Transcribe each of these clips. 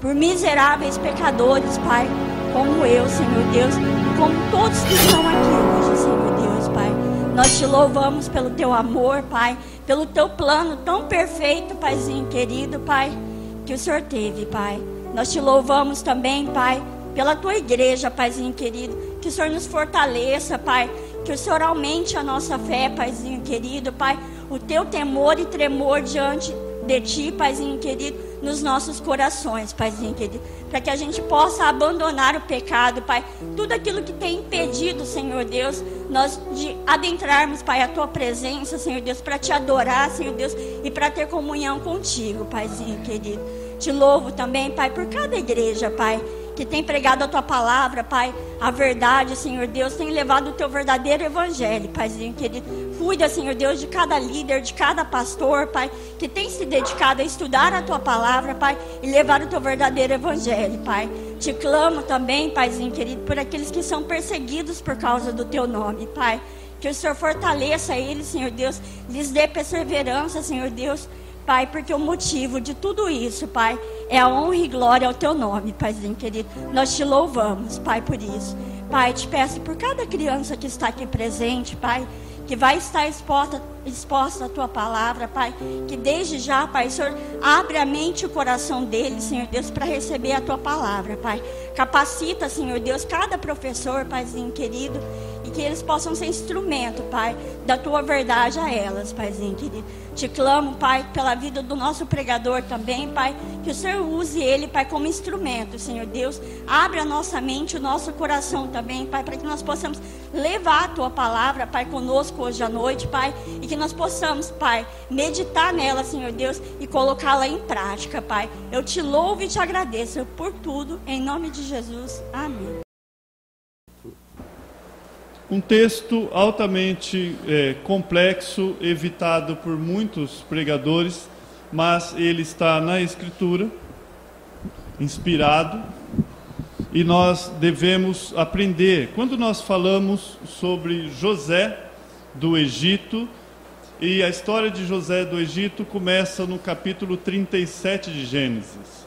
por miseráveis pecadores, Pai, como eu, Senhor Deus, e como todos que estão aqui hoje, Senhor Deus, Pai. Nós te louvamos pelo teu amor, Pai, pelo teu plano tão perfeito, Paizinho querido, Pai, que o Senhor teve, Pai. Nós te louvamos também, Pai, pela tua igreja, Paizinho querido. Que o Senhor nos fortaleça, Pai. Que o Senhor aumente a nossa fé, Paizinho querido, Pai. O teu temor e tremor diante de ti, Paizinho querido, nos nossos corações, Paizinho querido. Para que a gente possa abandonar o pecado, Pai. Tudo aquilo que tem impedido, Senhor Deus, nós de adentrarmos, Pai, a tua presença, Senhor Deus, para te adorar, Senhor Deus, e para ter comunhão contigo, Paizinho querido. Te louvo também, Pai, por cada igreja, Pai, que tem pregado a tua palavra, Pai, a verdade, Senhor Deus, tem levado o teu verdadeiro evangelho, Paizinho querido. Cuida, Senhor Deus, de cada líder, de cada pastor, Pai, que tem se dedicado a estudar a tua palavra, Pai, e levar o teu verdadeiro evangelho, Pai. Te clamo também, Paizinho querido, por aqueles que são perseguidos por causa do teu nome, Pai. Que o Senhor fortaleça eles, Senhor Deus, lhes dê perseverança, Senhor Deus Pai, porque o motivo de tudo isso, Pai, é a honra e glória ao Teu nome, Paizinho querido. Nós te louvamos, Pai, por isso. Pai, te peço por cada criança que está aqui presente, Pai, que vai estar exposta, exposta à tua palavra, Pai. Que desde já, Pai, Senhor, abre a mente e o coração deles, Senhor Deus, para receber a tua palavra, Pai. Capacita, Senhor Deus, cada professor, Paizinho querido, e que eles possam ser instrumento, Pai, da tua verdade a elas, Paizinho querido. Te clamo, Pai, pela vida do nosso pregador também, Pai, que o Senhor use ele, Pai, como instrumento, Senhor Deus. Abre a nossa mente, o nosso coração também, Pai, para que nós possamos levar a tua palavra, Pai, conosco hoje à noite, Pai, e que nós possamos, Pai, meditar nela, Senhor Deus, e colocá-la em prática, Pai. Eu te louvo e te agradeço por tudo, em nome de Jesus. Amém. Um texto altamente é, complexo, evitado por muitos pregadores, mas ele está na Escritura, inspirado, e nós devemos aprender. Quando nós falamos sobre José do Egito, e a história de José do Egito começa no capítulo 37 de Gênesis.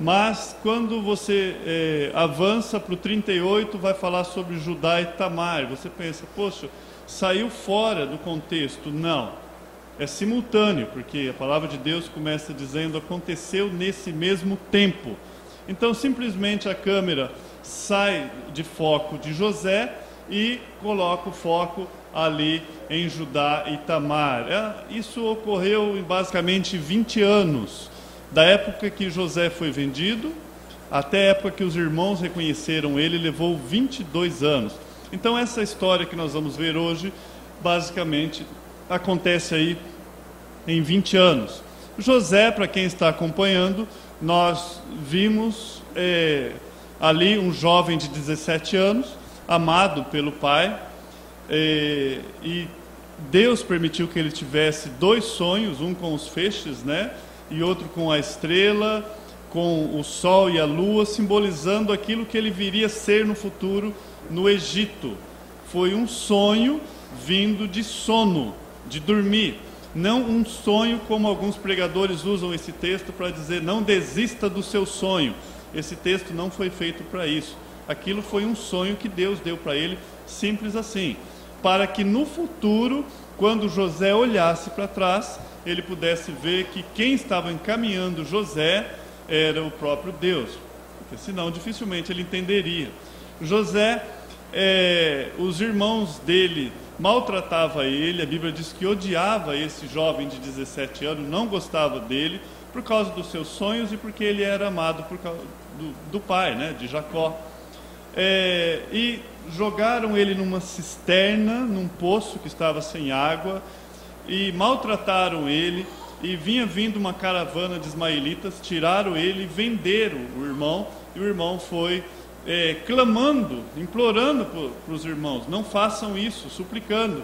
Mas quando você é, avança para o 38, vai falar sobre Judá e Tamar. Você pensa, poxa, saiu fora do contexto. Não. É simultâneo, porque a palavra de Deus começa dizendo aconteceu nesse mesmo tempo. Então, simplesmente a câmera sai de foco de José e coloca o foco ali em Judá e Tamar. É, isso ocorreu em basicamente 20 anos da época que José foi vendido até a época que os irmãos reconheceram ele, levou 22 anos. Então, essa história que nós vamos ver hoje, basicamente, acontece aí em 20 anos. José, para quem está acompanhando, nós vimos é, ali um jovem de 17 anos, amado pelo pai, é, e Deus permitiu que ele tivesse dois sonhos, um com os feixes, né? E outro com a estrela, com o sol e a lua, simbolizando aquilo que ele viria ser no futuro no Egito. Foi um sonho vindo de sono, de dormir. Não um sonho como alguns pregadores usam esse texto para dizer não desista do seu sonho. Esse texto não foi feito para isso. Aquilo foi um sonho que Deus deu para ele, simples assim, para que no futuro, quando José olhasse para trás, ele pudesse ver que quem estava encaminhando José era o próprio Deus, porque senão dificilmente ele entenderia. José, é, os irmãos dele maltratavam ele, a Bíblia diz que odiava esse jovem de 17 anos, não gostava dele por causa dos seus sonhos e porque ele era amado por causa do, do pai, né, de Jacó. É, e jogaram ele numa cisterna, num poço que estava sem água, e maltrataram ele, e vinha vindo uma caravana de ismaelitas, tiraram ele, venderam o irmão, e o irmão foi é, clamando, implorando para os irmãos: não façam isso, suplicando.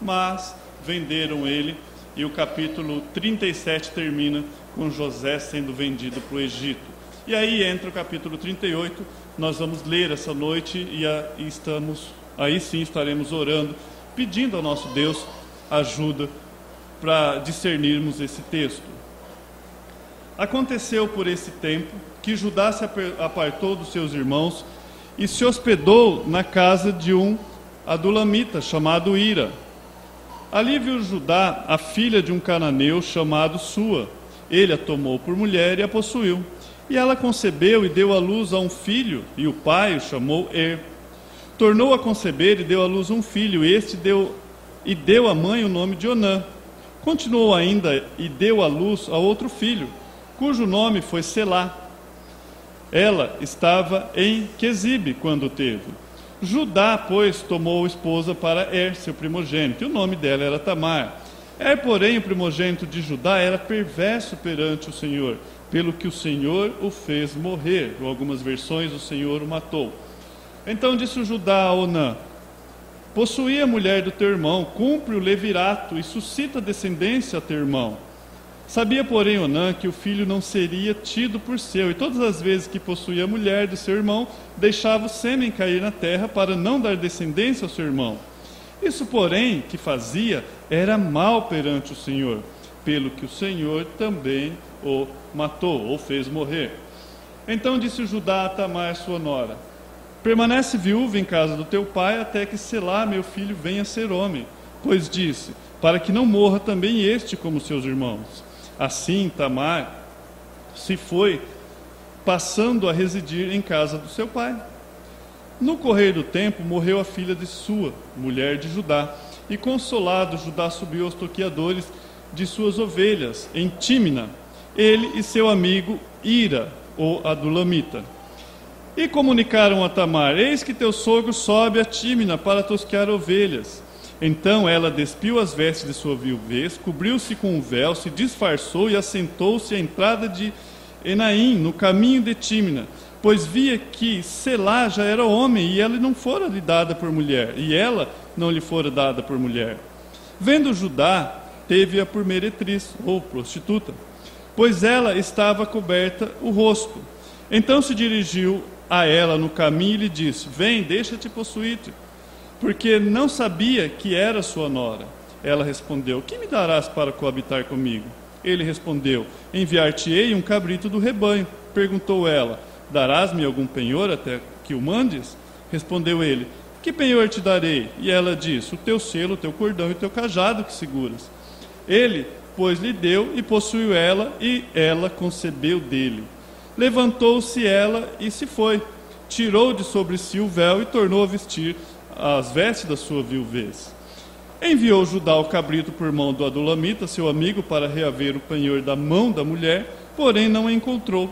Mas venderam ele, e o capítulo 37 termina com José sendo vendido para o Egito. E aí entra o capítulo 38, nós vamos ler essa noite e, a, e estamos, aí sim estaremos orando, pedindo ao nosso Deus ajuda para discernirmos esse texto. Aconteceu por esse tempo que Judá se apartou dos seus irmãos e se hospedou na casa de um adulamita chamado Ira. Ali viu Judá a filha de um cananeu chamado Sua. Ele a tomou por mulher e a possuiu. E ela concebeu e deu à luz a um filho, e o pai o chamou Er. Tornou a conceber e deu à luz um filho, e este deu e deu à mãe o nome de Onã. Continuou ainda e deu à luz a outro filho, cujo nome foi Selá. Ela estava em Quesibe quando teve. Judá, pois, tomou esposa para Er, seu primogênito, e o nome dela era Tamar. Er, porém, o primogênito de Judá, era perverso perante o Senhor, pelo que o Senhor o fez morrer. Em algumas versões, o Senhor o matou. Então disse o Judá a Onã: Possuí a mulher do teu irmão, cumpre o levirato e suscita descendência a teu irmão. Sabia, porém, Onã que o filho não seria tido por seu, e todas as vezes que possuía a mulher do seu irmão, deixava o sêmen cair na terra para não dar descendência ao seu irmão. Isso, porém, que fazia era mal perante o Senhor, pelo que o Senhor também o matou, ou fez morrer. Então disse Judá a Tamar, sua nora: Permanece viúva em casa do teu pai até que Selá, meu filho, venha ser homem. Pois disse: Para que não morra também este como seus irmãos. Assim, Tamar se foi, passando a residir em casa do seu pai. No correr do tempo, morreu a filha de Sua, mulher de Judá, e consolado, Judá subiu aos toqueadores de suas ovelhas, em Tímina, ele e seu amigo Ira, ou Adulamita. E comunicaram a Tamar: Eis que teu sogro sobe a Tímina para tosquear ovelhas. Então ela despiu as vestes de sua viuvez, cobriu-se com um véu, se disfarçou e assentou-se à entrada de Enaim, no caminho de Tímina, pois via que Selá já era homem e ela não fora lhe dada por mulher, e ela não lhe fora dada por mulher. Vendo Judá, teve-a por meretriz, ou prostituta, pois ela estava coberta o rosto. Então se dirigiu a ela no caminho e lhe disse: Vem, deixa-te possuir-te porque não sabia que era sua nora. Ela respondeu: Que me darás para coabitar comigo? Ele respondeu: Enviar-te-ei um cabrito do rebanho. Perguntou ela: Darás-me algum penhor até que o mandes? Respondeu ele: Que penhor te darei? E ela disse: O teu selo, o teu cordão e o teu cajado que seguras. Ele, pois, lhe deu e possuiu ela, e ela concebeu dele. Levantou-se ela e se foi. Tirou de sobre si o véu e tornou a vestir as vestes da sua viuvez. Enviou Judá o cabrito por mão do Adulamita, seu amigo, para reaver o penhor da mão da mulher, porém não a encontrou.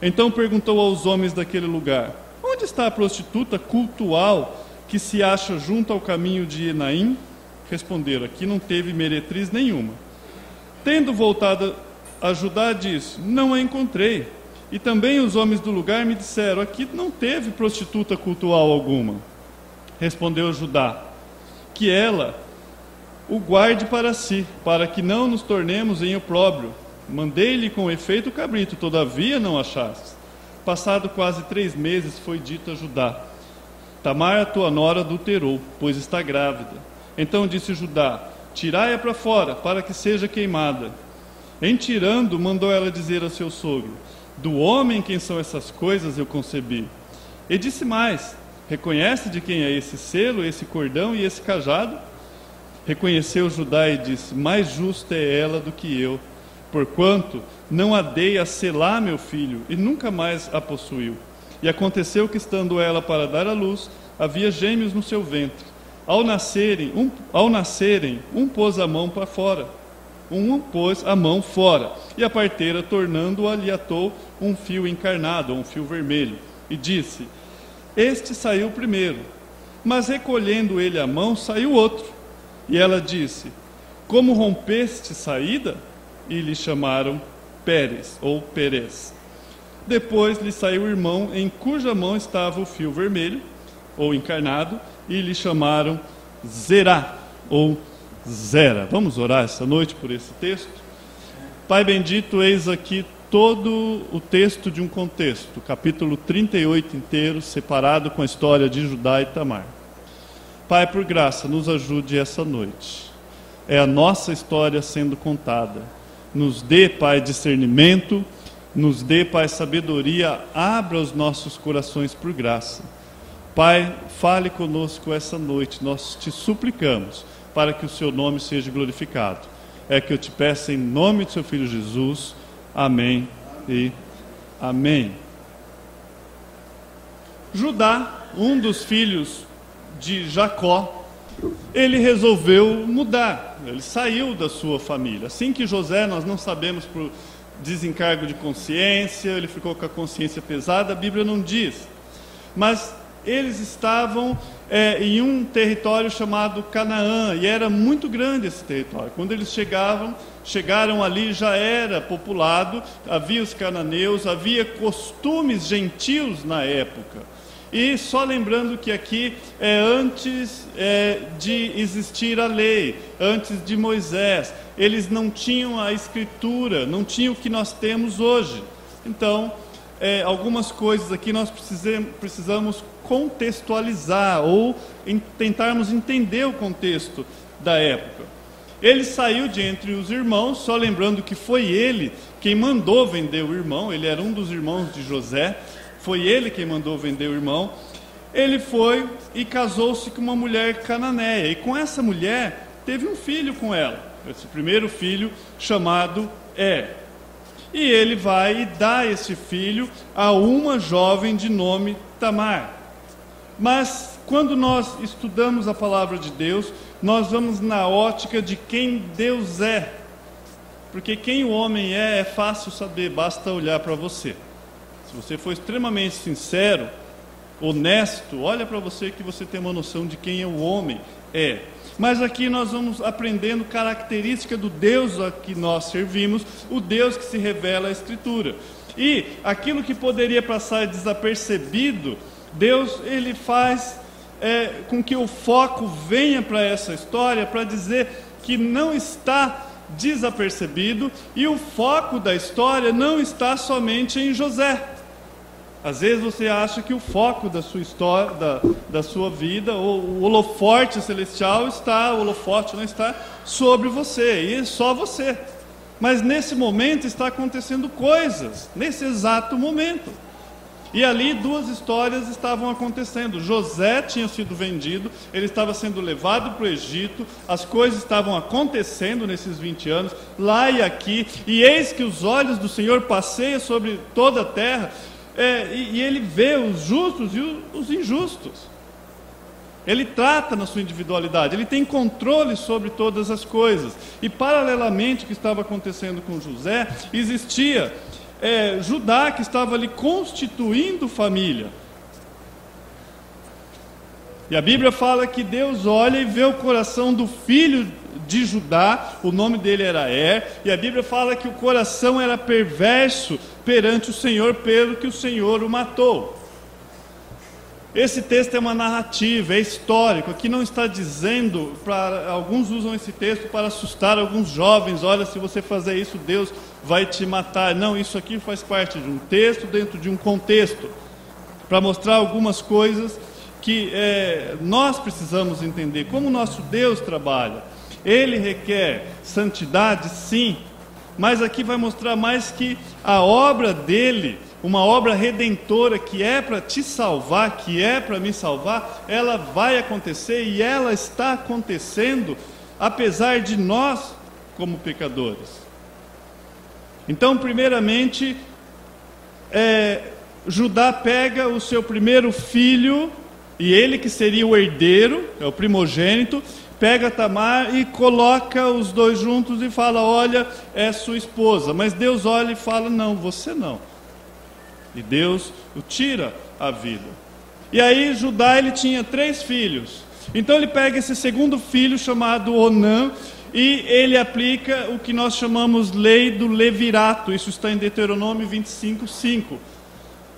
Então perguntou aos homens daquele lugar: Onde está a prostituta cultual que se acha junto ao caminho de Enaim? Responderam: Aqui não teve meretriz nenhuma. Tendo voltado a Judá, disse: Não a encontrei. E também os homens do lugar me disseram: Aqui não teve prostituta cultual alguma. Respondeu Judá: Que ela o guarde para si, para que não nos tornemos em opróbrio. Mandei-lhe com efeito o cabrito, todavia não achaste. Passado quase três meses, foi dito a Judá: Tamar, a tua nora, adulterou, pois está grávida. Então disse Judá: Tirai-a para fora, para que seja queimada. Em tirando, mandou ela dizer a seu sogro: Do homem quem são essas coisas eu concebi. E disse mais: Reconhece de quem é esse selo, esse cordão e esse cajado? Reconheceu Judá e disse: Mais justa é ela do que eu, porquanto não a dei a selar meu filho, e nunca mais a possuiu. E aconteceu que, estando ela para dar à luz, havia gêmeos no seu ventre. Ao nascerem, um, ao nascerem, um pôs a mão para fora, um pôs a mão fora, e a parteira, tornando-a, lhe atou um fio encarnado, um fio vermelho, e disse: este saiu primeiro, mas recolhendo ele a mão, saiu outro. E ela disse: Como rompeste saída? E lhe chamaram Pérez ou Perez. Depois lhe saiu o irmão em cuja mão estava o fio vermelho ou encarnado, e lhe chamaram Zerá ou Zera. Vamos orar essa noite por esse texto? Pai bendito, eis aqui todo o texto de um contexto, capítulo 38 inteiro, separado com a história de Judá e Tamar. Pai, por graça, nos ajude essa noite. É a nossa história sendo contada. Nos dê, Pai, discernimento, Nos dê, Pai, sabedoria, abra os nossos corações por graça. Pai, fale conosco essa noite, nós te suplicamos para que o seu nome seja glorificado. É que eu te peço em nome do seu filho Jesus. Amém e amém. Judá, um dos filhos de Jacó, ele resolveu mudar, ele saiu da sua família. Assim que José, nós não sabemos por desencargo de consciência, ele ficou com a consciência pesada, a Bíblia não diz. Mas eles estavam é, em um território chamado Canaã, e era muito grande esse território. Quando eles chegavam, chegaram ali, já era populado, havia os cananeus, havia costumes gentios na época. E só lembrando que aqui é antes é, de existir a lei, antes de Moisés, eles não tinham a escritura, não tinham o que nós temos hoje. Então, é, algumas coisas aqui nós precisamos, contextualizar ou em, tentarmos entender o contexto da época. Ele saiu de entre os irmãos, só lembrando que foi ele quem mandou vender o irmão, ele era um dos irmãos de José foi ele quem mandou vender o irmão. Ele foi e casou-se com uma mulher cananeia, e com essa mulher teve um filho com ela, esse primeiro filho chamado É. E ele vai e dá esse filho a uma jovem de nome Tamar. Mas quando nós estudamos a palavra de Deus, nós vamos na ótica de quem Deus é. Porque quem o homem é é fácil saber, basta olhar para você se você for extremamente sincero, honesto, olha para você que você tem uma noção de quem é o homem é. Mas aqui nós vamos aprendendo característica do Deus a que nós servimos, o Deus que se revela à Escritura. E aquilo que poderia passar desapercebido, Deus ele faz é, com que o foco venha para essa história para dizer que não está desapercebido e o foco da história não está somente em José. Às vezes você acha que o foco da sua história, da, da sua vida, o holoforte celestial está, o holofote não está sobre você, e é só você. Mas nesse momento está acontecendo coisas, nesse exato momento. E ali duas histórias estavam acontecendo. José tinha sido vendido, ele estava sendo levado para o Egito, as coisas estavam acontecendo nesses 20 anos, lá e aqui, e eis que os olhos do Senhor passeiam sobre toda a terra, é, e, e, ele vê os justos e os, os injustos. Ele trata na sua individualidade, ele tem controle sobre todas as coisas. E paralelamente o que estava acontecendo com José, existia é, Judá que estava ali constituindo família. E a Bíblia fala que Deus olha e vê o coração do filho de Judá, o nome dele era Er, e a Bíblia fala que o coração era perverso perante o Senhor, pelo que o Senhor o matou. Esse texto é uma narrativa, é histórico. Aqui não está dizendo, para alguns usam esse texto para assustar alguns jovens. Olha, se você fazer isso, Deus vai te matar. Não, isso aqui faz parte de um texto dentro de um contexto, para mostrar algumas coisas que é, nós precisamos entender. Como o nosso Deus trabalha. Ele requer santidade, sim, mas aqui vai mostrar mais que a obra dele, uma obra redentora que é para te salvar, que é para me salvar, ela vai acontecer e ela está acontecendo, apesar de nós como pecadores. Então, primeiramente, é, Judá pega o seu primeiro filho, e ele que seria o herdeiro, é o primogênito, pega Tamar e coloca os dois juntos e fala: Olha, é sua esposa. Mas Deus olha e fala: Não, você não. E Deus o tira a vida. E aí Judá ele tinha três filhos. Então ele pega esse segundo filho chamado Onã e ele aplica o que nós chamamos lei do levirato. Isso está em Deuteronômio 25, 5.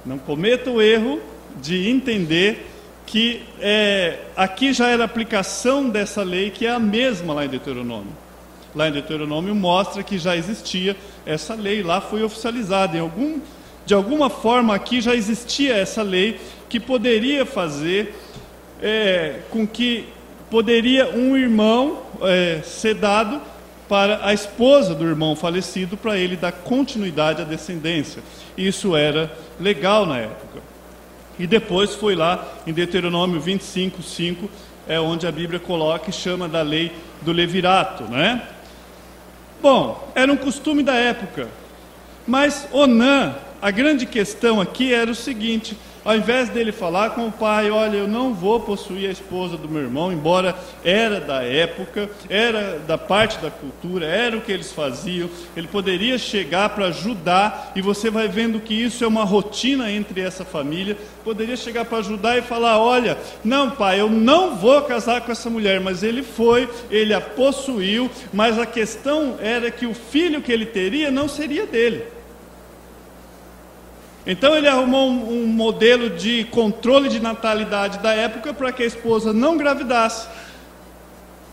Não cometa o erro de entender que é, aqui já era aplicação dessa lei, que é a mesma lá em Deuteronômio. Lá em Deuteronômio mostra que já existia essa lei, lá foi oficializada. Algum, de alguma forma aqui já existia essa lei que poderia fazer é, com que poderia um irmão é, ser dado para a esposa do irmão falecido, para ele dar continuidade à descendência. Isso era legal na época. E depois foi lá em Deuteronômio 25, 5, é onde a Bíblia coloca e chama da lei do levirato, né? Bom, era um costume da época. Mas Onã, a grande questão aqui era o seguinte: ao invés dele falar com o pai, olha, eu não vou possuir a esposa do meu irmão, embora era da época, era da parte da cultura, era o que eles faziam, ele poderia chegar para ajudar, e você vai vendo que isso é uma rotina entre essa família, poderia chegar para ajudar e falar, olha, não pai, eu não vou casar com essa mulher, mas ele foi, ele a possuiu, mas a questão era que o filho que ele teria não seria dele. Então ele arrumou um, um modelo de controle de natalidade da época para que a esposa não engravidasse.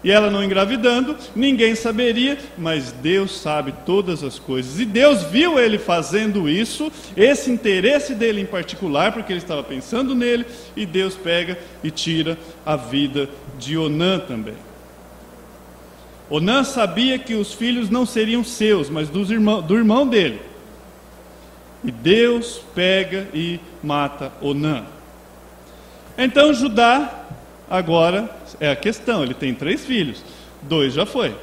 E ela não engravidando, ninguém saberia, mas Deus sabe todas as coisas. E Deus viu ele fazendo isso, esse interesse dele em particular, porque ele estava pensando nele, e Deus pega e tira a vida de Onã também. Onã sabia que os filhos não seriam seus, mas dos irmão, do irmão dele. E Deus pega e mata Onã. Então Judá, agora é a questão: ele tem três filhos, dois já foi.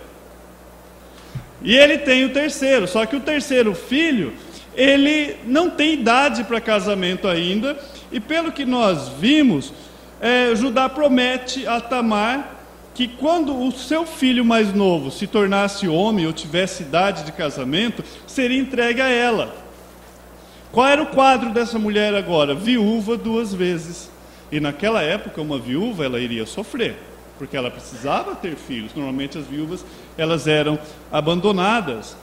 E ele tem o terceiro, só que o terceiro filho, ele não tem idade para casamento ainda, e pelo que nós vimos, é, Judá promete a Tamar que quando o seu filho mais novo se tornasse homem ou tivesse idade de casamento, seria entregue a ela. Qual era o quadro dessa mulher agora? Viúva duas vezes. E naquela época, uma viúva, ela iria sofrer, porque ela precisava ter filhos. Normalmente as viúvas, elas eram abandonadas.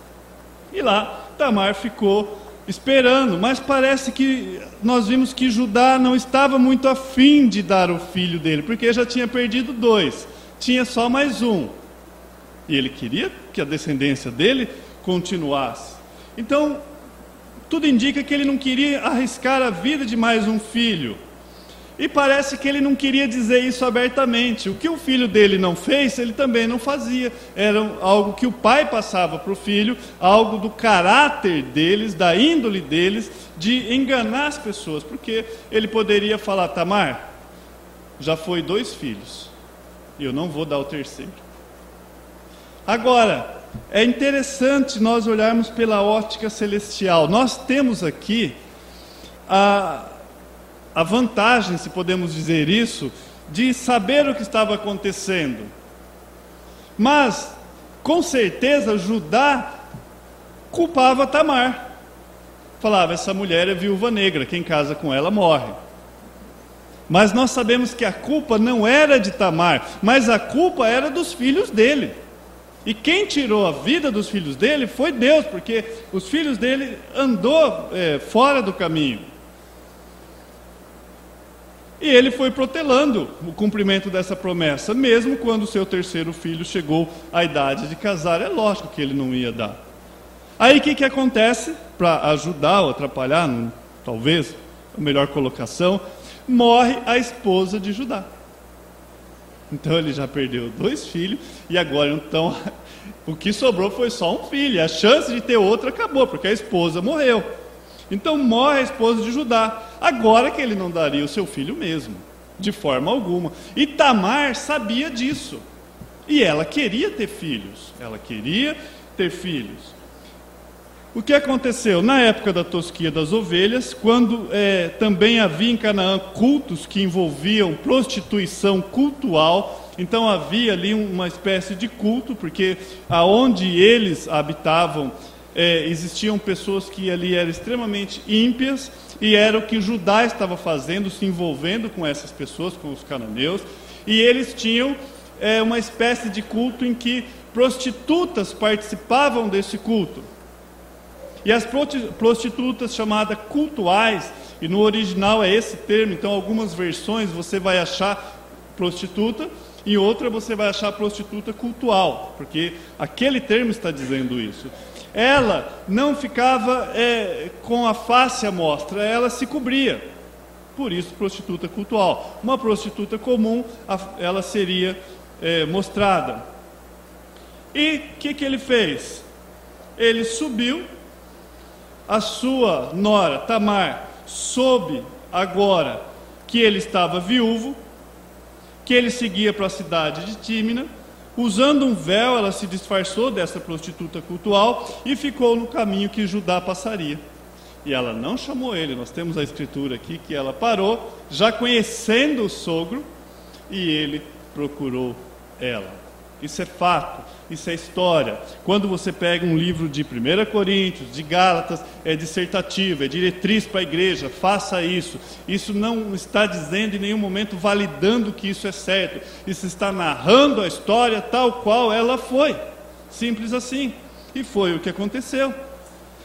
E lá, Tamar ficou esperando, mas parece que nós vimos que Judá não estava muito afim de dar o filho dele, porque já tinha perdido dois, tinha só mais um. E ele queria que a descendência dele continuasse. Então, tudo indica que ele não queria arriscar a vida de mais um filho. E parece que ele não queria dizer isso abertamente. O que o filho dele não fez, ele também não fazia. Era algo que o pai passava para o filho, algo do caráter deles, da índole deles, de enganar as pessoas. Porque ele poderia falar: Tamar, já foi dois filhos, e eu não vou dar o terceiro. Agora, é interessante nós olharmos pela ótica celestial. Nós temos aqui a, a vantagem, se podemos dizer isso, de saber o que estava acontecendo. Mas, com certeza, Judá culpava Tamar. Falava: essa mulher é viúva negra, quem casa com ela morre. Mas nós sabemos que a culpa não era de Tamar, mas a culpa era dos filhos dele. E quem tirou a vida dos filhos dele foi Deus, porque os filhos dele andou é, fora do caminho. E ele foi protelando o cumprimento dessa promessa, mesmo quando seu terceiro filho chegou à idade de casar, é lógico que ele não ia dar. Aí o que, que acontece? Para ajudar ou atrapalhar, talvez, a melhor colocação, morre a esposa de Judá. Então ele já perdeu dois filhos e agora então o que sobrou foi só um filho. A chance de ter outro acabou, porque a esposa morreu. Então morre a esposa de Judá. Agora que ele não daria o seu filho mesmo, de forma alguma. E Tamar sabia disso. E ela queria ter filhos. Ela queria ter filhos. O que aconteceu? Na época da tosquia das ovelhas, quando é, também havia em Canaã cultos que envolviam prostituição cultual, então havia ali uma espécie de culto, porque aonde eles habitavam é, existiam pessoas que ali eram extremamente ímpias, e era o que Judá estava fazendo, se envolvendo com essas pessoas, com os cananeus, e eles tinham é, uma espécie de culto em que prostitutas participavam desse culto. E as prostitutas chamadas cultuais, e no original é esse termo, então algumas versões você vai achar prostituta, em outra você vai achar prostituta cultual, porque aquele termo está dizendo isso. Ela não ficava é, com a face à mostra, ela se cobria. Por isso, prostituta cultual. Uma prostituta comum, ela seria é, mostrada. E o que, que ele fez? Ele subiu, a sua nora Tamar soube agora que ele estava viúvo, que ele seguia para a cidade de Tímina, usando um véu, ela se disfarçou dessa prostituta cultual e ficou no caminho que Judá passaria. E ela não chamou ele, nós temos a escritura aqui que ela parou, já conhecendo o sogro, e ele procurou ela. Isso é fato, isso é história. Quando você pega um livro de 1 Coríntios, de Gálatas, é dissertativo, é diretriz para a igreja, faça isso. Isso não está dizendo em nenhum momento validando que isso é certo. Isso está narrando a história tal qual ela foi. Simples assim. E foi o que aconteceu.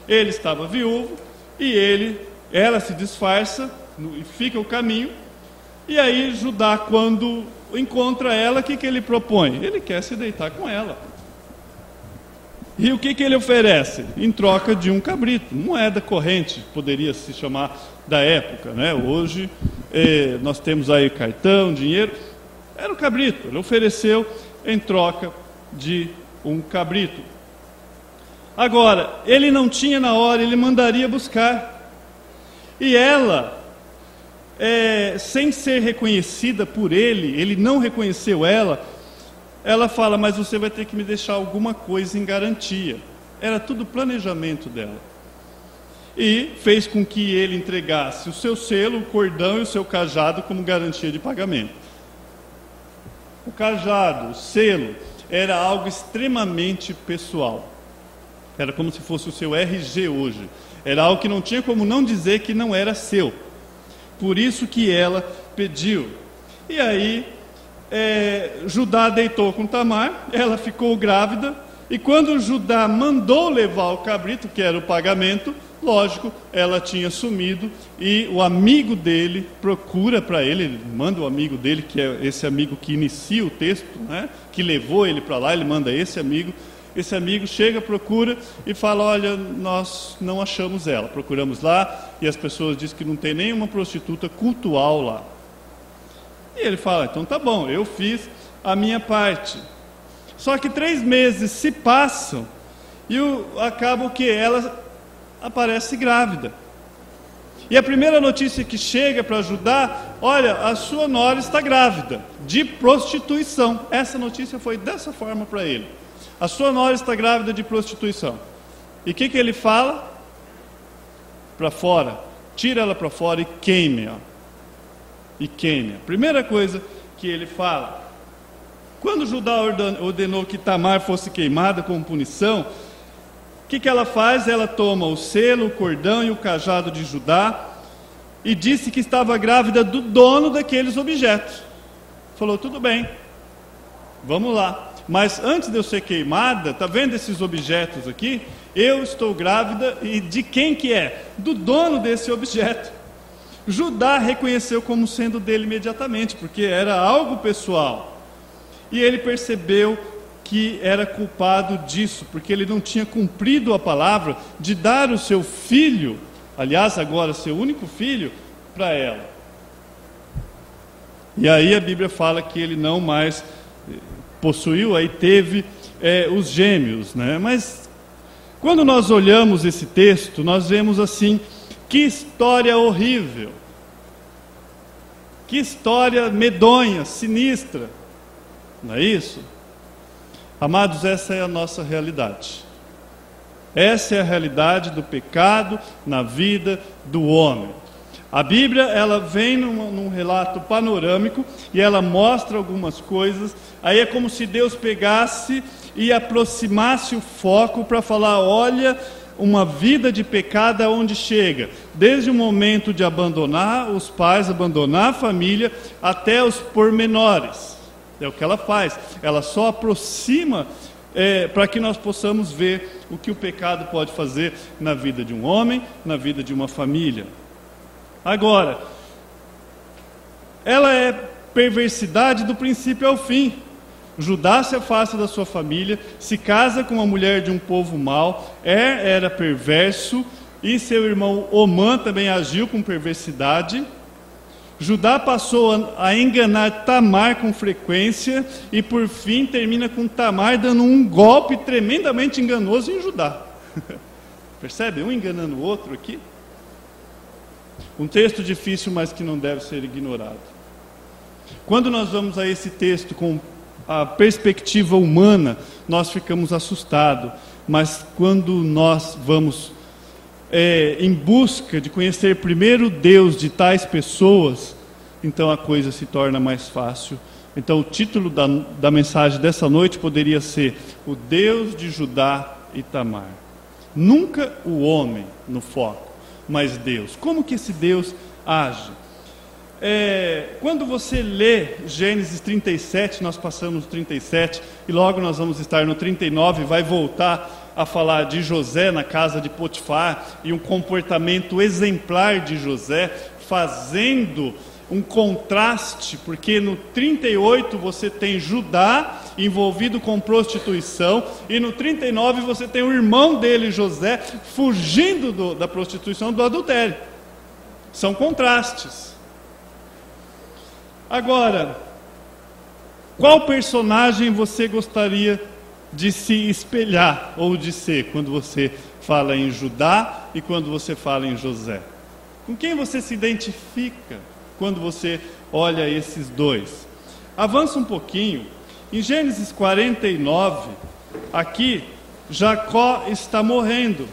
Ele estava viúvo e ele, ela se disfarça e fica o caminho. E aí Judá, quando encontra ela, o que, que ele propõe? Ele quer se deitar com ela. E o que, que ele oferece? Em troca de um cabrito, moeda corrente, poderia se chamar da época. Né? Hoje eh, nós temos aí cartão, dinheiro. Era o cabrito, ele ofereceu em troca de um cabrito. Agora, ele não tinha na hora, ele mandaria buscar. E ela é, sem ser reconhecida por ele, ele não reconheceu ela, ela fala: Mas você vai ter que me deixar alguma coisa em garantia. Era tudo planejamento dela. E fez com que ele entregasse o seu selo, o cordão e o seu cajado como garantia de pagamento. O cajado, o selo, era algo extremamente pessoal. Era como se fosse o seu RG hoje. Era algo que não tinha como não dizer que não era seu. Por isso que ela pediu. E aí, é, Judá deitou com Tamar, ela ficou grávida, e quando Judá mandou levar o cabrito, que era o pagamento, lógico, ela tinha sumido, e o amigo dele procura para ele, ele manda o amigo dele, que é esse amigo que inicia o texto, né, que levou ele para lá, ele manda esse amigo esse amigo chega, procura e fala: Olha, nós não achamos ela. Procuramos lá e as pessoas dizem que não tem nenhuma prostituta cultual lá. E ele fala: Então tá bom, eu fiz a minha parte. Só que três meses se passam e o, acaba que ela aparece grávida. E a primeira notícia que chega para ajudar, olha, a sua nora está grávida de prostituição. Essa notícia foi dessa forma para ele. A sua nora está grávida de prostituição. E o que, que ele fala? Para fora. Tira ela para fora e queime-a. E queime-a. Primeira coisa que ele fala. Quando Judá ordenou que Tamar fosse queimada como punição, o que, que ela faz? Ela toma o selo, o cordão e o cajado de Judá e disse que estava grávida do dono daqueles objetos. Falou: tudo bem, vamos lá. Mas antes de eu ser queimada, tá vendo esses objetos aqui? Eu estou grávida e de quem que é? Do dono desse objeto. Judá reconheceu como sendo dele imediatamente, porque era algo pessoal. E ele percebeu que era culpado disso, porque ele não tinha cumprido a palavra de dar o seu filho, aliás, agora seu único filho, para ela. E aí a Bíblia fala que ele não mais possuiu, aí teve é, os gêmeos, né? Mas quando nós olhamos esse texto, nós vemos assim, que história horrível, que história medonha, sinistra, não é isso? Amados, essa é a nossa realidade. Essa é a realidade do pecado na vida do homem. A Bíblia ela vem num, num, relato panorâmico e ela mostra algumas coisas. Aí é como se Deus pegasse e aproximasse o foco para falar: olha, uma vida de pecado aonde chega, desde o momento de abandonar os pais, abandonar a família, até os pormenores. É o que ela faz. Ela só aproxima é, para que nós possamos ver o que o pecado pode fazer na vida de um homem, na vida de uma família. Agora, ela é perversidade do princípio ao fim. Judá se afasta da sua família, se casa com uma mulher de um povo mau, Er era perverso e seu irmão Omã também agiu com perversidade. Judá passou a enganar Tamar com frequência e por fim termina com Tamar dando um golpe tremendamente enganoso em Judá. Percebe? Um enganando o outro aqui. Um texto difícil, mas que não deve ser ignorado. Quando nós vamos a esse texto com a perspectiva humana, nós ficamos assustados. Mas quando nós vamos é, em busca de conhecer primeiro Deus de tais pessoas, então a coisa se torna mais fácil. Então o título da, da mensagem dessa noite poderia ser O Deus de Judá e Tamar. Nunca o homem no foco, mas Deus. Como que esse Deus age? É, quando você lê Gênesis 37, nós passamos 37 e logo nós vamos estar no 39, vai voltar a falar de José na casa de Potifar e um comportamento exemplar de José, fazendo um contraste, porque no 38 você tem Judá envolvido com prostituição, e no 39 você tem o irmão dele, José, fugindo do, da prostituição, do adultério. São contrastes. Agora, qual personagem você gostaria de se espelhar ou de ser quando você fala em Judá e quando você fala em José? Com quem você se identifica quando você olha esses dois? Avança um pouquinho. Em Gênesis 49, aqui Jacó está morrendo.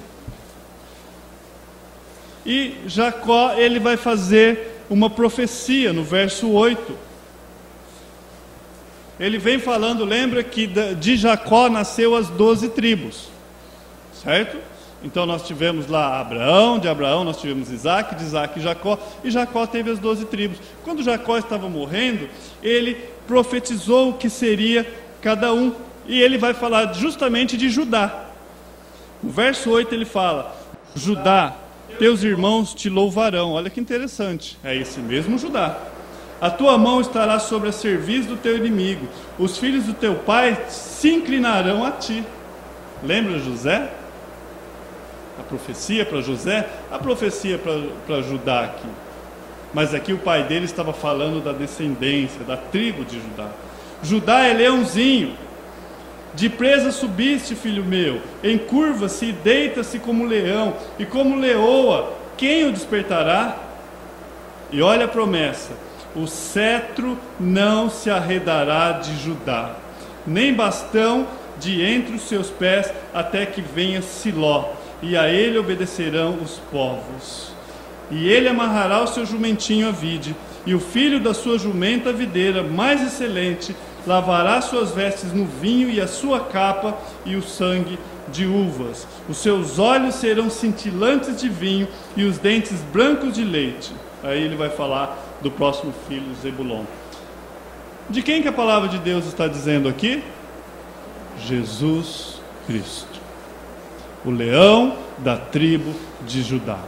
E Jacó ele vai fazer uma profecia no verso 8 ele vem falando, lembra que de Jacó nasceu as doze tribos, certo? Então nós tivemos lá Abraão, de Abraão nós tivemos Isaac, de Isaac Jacó, e Jacó teve as doze tribos. Quando Jacó estava morrendo, ele profetizou o que seria cada um, e ele vai falar justamente de Judá. No verso 8 ele fala: Judá, teus irmãos te louvarão. Olha que interessante, é esse mesmo Judá. A tua mão estará sobre a serviço do teu inimigo. Os filhos do teu pai se inclinarão a ti. Lembra José? A profecia para José, a profecia para Judá aqui. Mas aqui o pai dele estava falando da descendência, da tribo de Judá. Judá é leãozinho. De presa subiste, filho meu, encurva-se e deita-se como leão, e como leoa, quem o despertará? E olha a promessa: o cetro não se arredará de Judá, nem bastão de entre os seus pés, até que venha Siló, e a ele obedecerão os povos. E ele amarrará o seu jumentinho à vide, e o filho da sua jumenta videira, mais excelente, lavará suas vestes no vinho e a sua capa e o sangue de uvas. Os seus olhos serão cintilantes de vinho e os dentes brancos de leite. Aí ele vai falar do próximo filho Zebulon. De quem que a palavra de Deus está dizendo aqui? Jesus Cristo, o leão da tribo de Judá.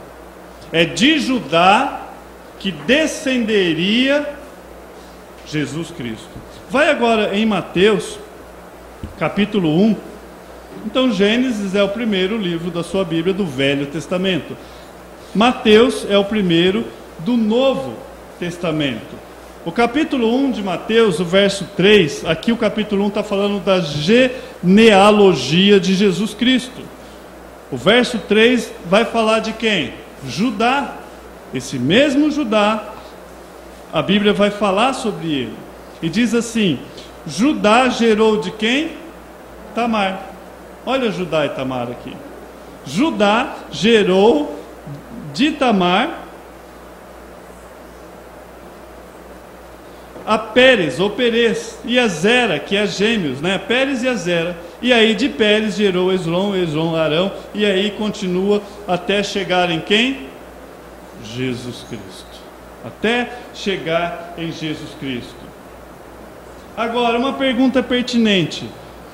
É de Judá que descenderia Jesus Cristo. Vai agora em Mateus, capítulo 1. Então, Gênesis é o primeiro livro da sua Bíblia do Velho Testamento. Mateus é o primeiro do Novo Testamento. O capítulo 1 de Mateus, o verso 3, aqui o capítulo 1 está falando da genealogia de Jesus Cristo. O verso 3 vai falar de quem? Judá. Esse mesmo Judá, a Bíblia vai falar sobre ele. E diz assim: Judá gerou de quem? Tamar. Olha Judá e Tamar aqui. Judá gerou de Tamar a Pérez, ou Perez, e a Zera, que é gêmeos, né? Pérez e a Zera. E aí de Pérez gerou Eslon, Eslon Arão, e aí continua até chegar em quem? Jesus Cristo. Até chegar em Jesus Cristo. Agora, uma pergunta pertinente: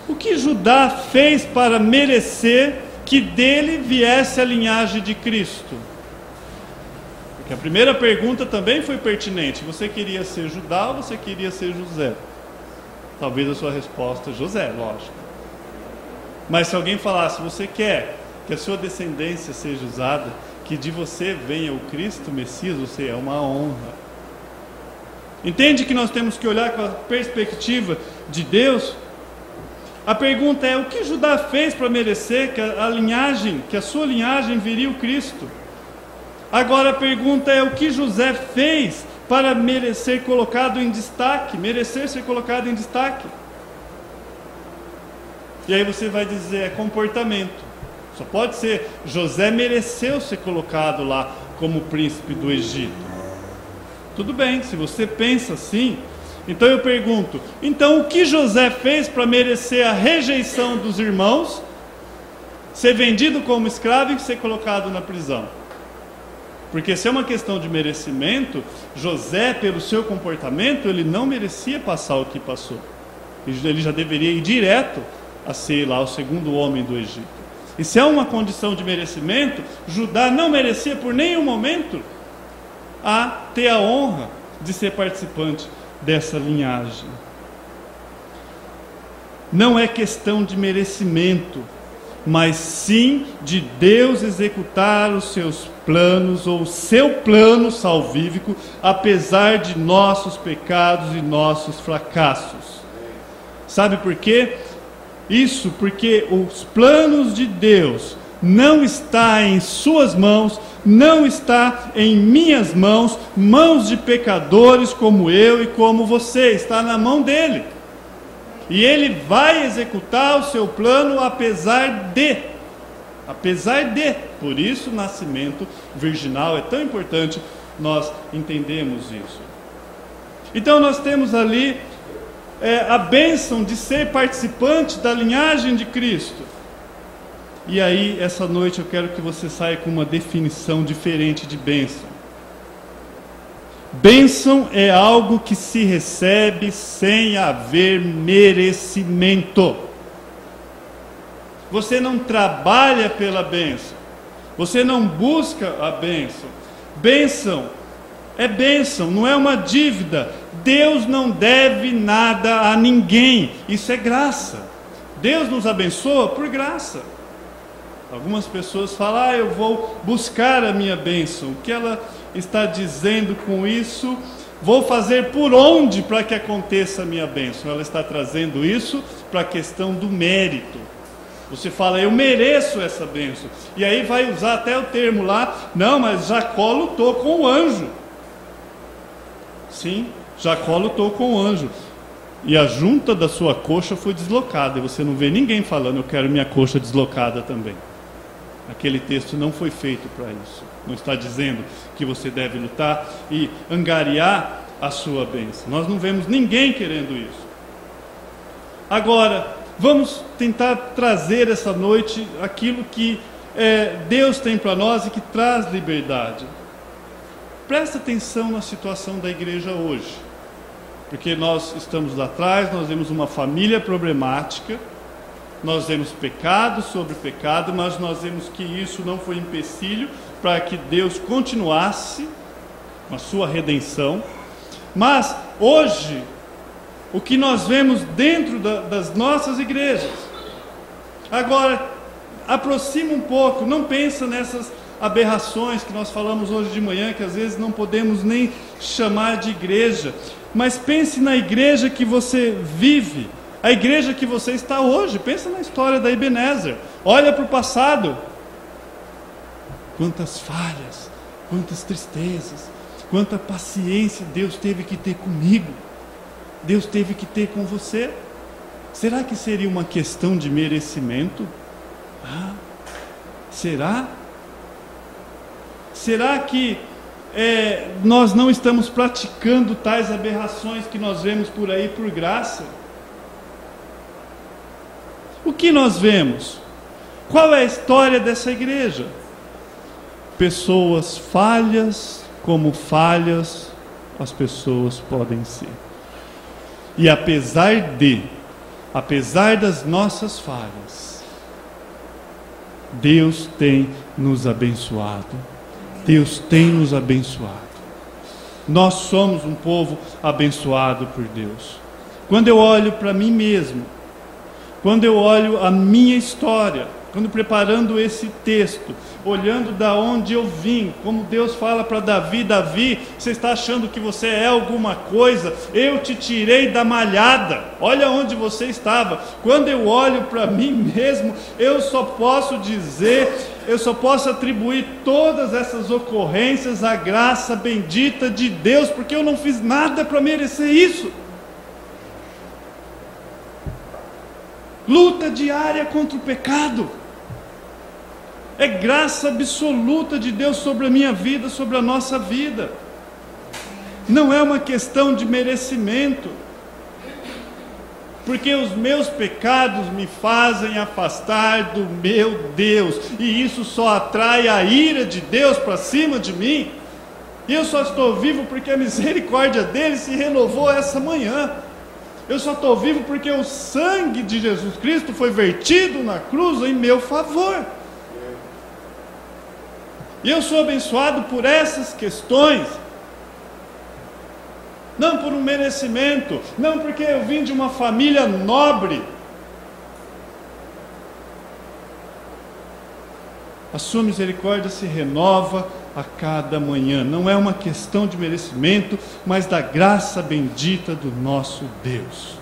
o que Judá fez para merecer que dele viesse a linhagem de Cristo? Que a primeira pergunta também foi pertinente. Você queria ser Judá ou você queria ser José? Talvez a sua resposta José, lógico. Mas se alguém falasse, você quer que a sua descendência seja usada, que de você venha o Cristo Messias, você é uma honra. Entende que nós temos que olhar com a perspectiva de Deus? A pergunta é: o que Judá fez para merecer que a, a linhagem, que a sua linhagem viria o Cristo? Agora a pergunta é: o que José fez para merecer colocado em destaque, merecer ser colocado em destaque? E aí você vai dizer: é comportamento. Só pode ser José mereceu ser colocado lá como príncipe do Egito. Tudo bem, se você pensa assim, então eu pergunto: então o que José fez para merecer a rejeição dos irmãos, ser vendido como escravo e ser colocado na prisão? Porque se é uma questão de merecimento, José, pelo seu comportamento, ele não merecia passar o que passou. Ele já deveria ir direto a ser lá o segundo homem do Egito. E se é uma condição de merecimento, Judá não merecia por nenhum momento a ter a honra de ser participante dessa linhagem. Não é questão de merecimento, mas sim de Deus executar os seus planos ou o seu plano salvífico, apesar de nossos pecados e nossos fracassos. Sabe por quê? Isso porque os planos de Deus não está em suas mãos, não está em minhas mãos, mãos de pecadores como eu e como você, está na mão dele. E ele vai executar o seu plano apesar de. Apesar de. Por isso o nascimento virginal é tão importante, nós entendemos isso. Então nós temos ali é, a bênção de ser participante da linhagem de Cristo. E aí, essa noite, eu quero que você saia com uma definição diferente de bênção. Bênção é algo que se recebe sem haver merecimento. Você não trabalha pela bênção, você não busca a bênção. Bênção é bênção, não é uma dívida. Deus não deve nada a ninguém, isso é graça. Deus nos abençoa por graça. Algumas pessoas falam, ah, eu vou buscar a minha bênção. O que ela está dizendo com isso? Vou fazer por onde para que aconteça a minha bênção? Ela está trazendo isso para a questão do mérito. Você fala, eu mereço essa bênção. E aí vai usar até o termo lá, não, mas Jacó lutou com o anjo. Sim, Jacó lutou com o anjo. E a junta da sua coxa foi deslocada. E você não vê ninguém falando, eu quero minha coxa deslocada também. Aquele texto não foi feito para isso. Não está dizendo que você deve lutar e angariar a sua bênção. Nós não vemos ninguém querendo isso. Agora, vamos tentar trazer essa noite aquilo que é, Deus tem para nós e que traz liberdade. Presta atenção na situação da igreja hoje, porque nós estamos lá atrás, nós vemos uma família problemática nós vemos pecado sobre pecado, mas nós vemos que isso não foi empecilho para que Deus continuasse com a sua redenção. Mas hoje, o que nós vemos dentro da, das nossas igrejas, agora aproxima um pouco, não pensa nessas aberrações que nós falamos hoje de manhã, que às vezes não podemos nem chamar de igreja, mas pense na igreja que você vive a igreja que você está hoje, pensa na história da Ebenezer, olha para o passado. Quantas falhas, quantas tristezas, quanta paciência Deus teve que ter comigo, Deus teve que ter com você. Será que seria uma questão de merecimento? Ah, será? Será que é, nós não estamos praticando tais aberrações que nós vemos por aí por graça? O que nós vemos? Qual é a história dessa igreja? Pessoas falhas, como falhas as pessoas podem ser. E apesar de, apesar das nossas falhas, Deus tem nos abençoado. Deus tem nos abençoado. Nós somos um povo abençoado por Deus. Quando eu olho para mim mesmo, quando eu olho a minha história, quando preparando esse texto, olhando da onde eu vim, como Deus fala para Davi: Davi, você está achando que você é alguma coisa? Eu te tirei da malhada, olha onde você estava. Quando eu olho para mim mesmo, eu só posso dizer, eu só posso atribuir todas essas ocorrências à graça bendita de Deus, porque eu não fiz nada para merecer isso. Luta diária contra o pecado é graça absoluta de Deus sobre a minha vida, sobre a nossa vida. Não é uma questão de merecimento, porque os meus pecados me fazem afastar do meu Deus, e isso só atrai a ira de Deus para cima de mim. E eu só estou vivo porque a misericórdia dele se renovou essa manhã. Eu só estou vivo porque o sangue de Jesus Cristo foi vertido na cruz em meu favor. E eu sou abençoado por essas questões. Não por um merecimento, não porque eu vim de uma família nobre. A sua misericórdia se renova a cada manhã. Não é uma questão de merecimento, mas da graça bendita do nosso Deus.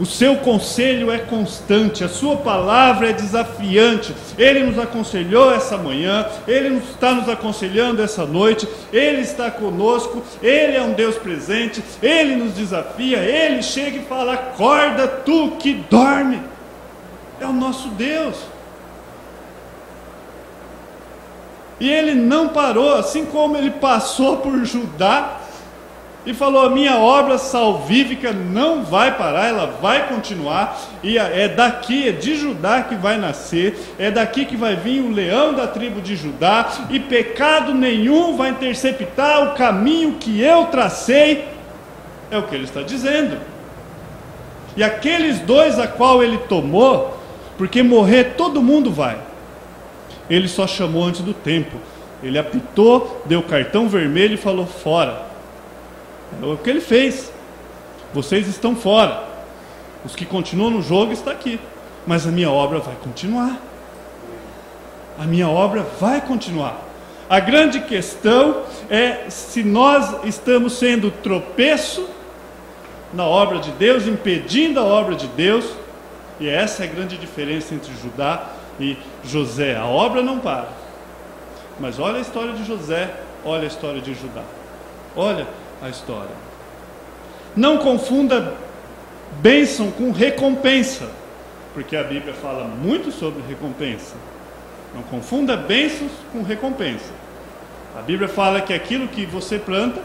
O seu conselho é constante, a sua palavra é desafiante. Ele nos aconselhou essa manhã, ele está nos aconselhando essa noite, ele está conosco, ele é um Deus presente, ele nos desafia, ele chega e fala: Acorda tu que dorme. É o nosso Deus. E ele não parou, assim como ele passou por Judá, e falou: a minha obra salvífica não vai parar, ela vai continuar, e é daqui, é de Judá que vai nascer, é daqui que vai vir o leão da tribo de Judá, e pecado nenhum vai interceptar o caminho que eu tracei, é o que ele está dizendo. E aqueles dois a qual ele tomou, porque morrer todo mundo vai, ele só chamou antes do tempo, ele apitou, deu cartão vermelho e falou: fora é o que ele fez. Vocês estão fora. Os que continuam no jogo estão aqui. Mas a minha obra vai continuar. A minha obra vai continuar. A grande questão é se nós estamos sendo tropeço na obra de Deus, impedindo a obra de Deus. E essa é a grande diferença entre Judá e José. A obra não para. Mas olha a história de José, olha a história de Judá. Olha a história. Não confunda bênção com recompensa, porque a Bíblia fala muito sobre recompensa. Não confunda bênçãos com recompensa. A Bíblia fala que aquilo que você planta,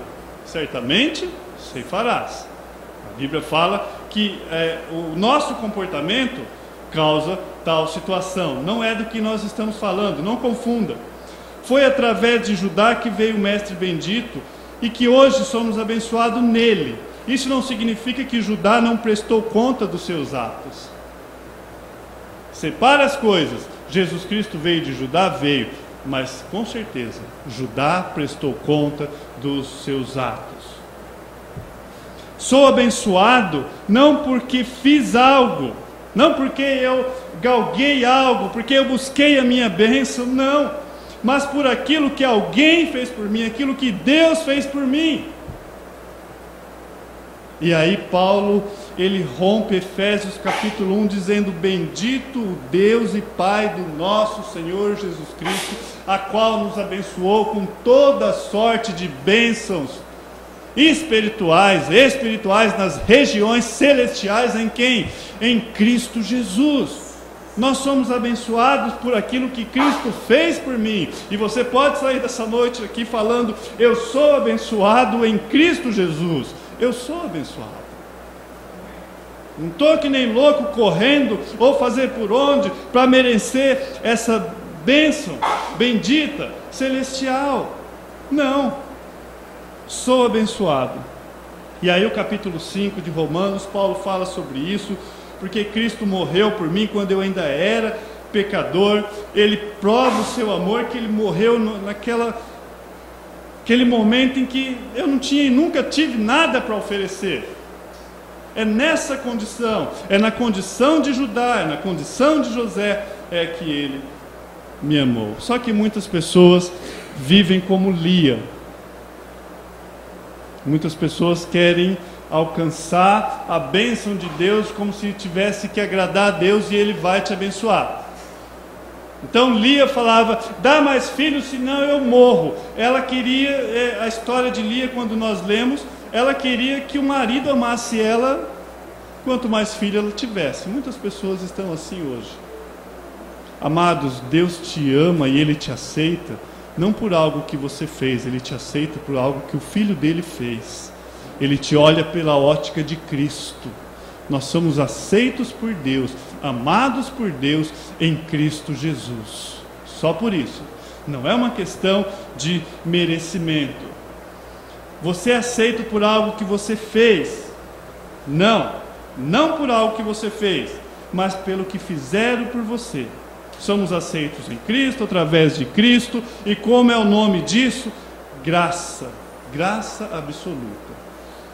certamente ceifarás. A Bíblia fala que é, o nosso comportamento causa tal situação. Não é do que nós estamos falando, não confunda. Foi através de Judá que veio o Mestre Bendito e que hoje somos abençoados nele. Isso não significa que Judá não prestou conta dos seus atos. Separa as coisas. Jesus Cristo veio de Judá, veio, mas com certeza Judá prestou conta dos seus atos. Sou abençoado não porque fiz algo, não porque eu galguei algo, porque eu busquei a minha bênção, não mas por aquilo que alguém fez por mim, aquilo que Deus fez por mim. E aí Paulo, ele rompe Efésios capítulo 1 dizendo: Bendito o Deus e Pai do nosso Senhor Jesus Cristo, a qual nos abençoou com toda sorte de bênçãos espirituais, espirituais nas regiões celestiais em quem? Em Cristo Jesus. Nós somos abençoados por aquilo que Cristo fez por mim. E você pode sair dessa noite aqui falando: Eu sou abençoado em Cristo Jesus. Eu sou abençoado. Não estou que nem louco correndo ou fazer por onde para merecer essa bênção bendita, celestial. Não. Sou abençoado. E aí, o capítulo 5 de Romanos, Paulo fala sobre isso porque Cristo morreu por mim quando eu ainda era pecador. Ele prova o seu amor que ele morreu naquela aquele momento em que eu não tinha e nunca tive nada para oferecer. É nessa condição, é na condição de Judá, é na condição de José, é que ele me amou. Só que muitas pessoas vivem como Lia. Muitas pessoas querem alcançar a bênção de Deus como se tivesse que agradar a Deus e Ele vai te abençoar. Então Lia falava: dá mais filhos, senão eu morro. Ela queria, é, a história de Lia, quando nós lemos, ela queria que o marido amasse ela quanto mais filho ela tivesse. Muitas pessoas estão assim hoje. Amados, Deus te ama e Ele te aceita, não por algo que você fez, Ele te aceita por algo que o filho dele fez. Ele te olha pela ótica de Cristo. Nós somos aceitos por Deus, amados por Deus em Cristo Jesus. Só por isso. Não é uma questão de merecimento. Você é aceito por algo que você fez. Não, não por algo que você fez, mas pelo que fizeram por você. Somos aceitos em Cristo, através de Cristo, e como é o nome disso? Graça, graça absoluta.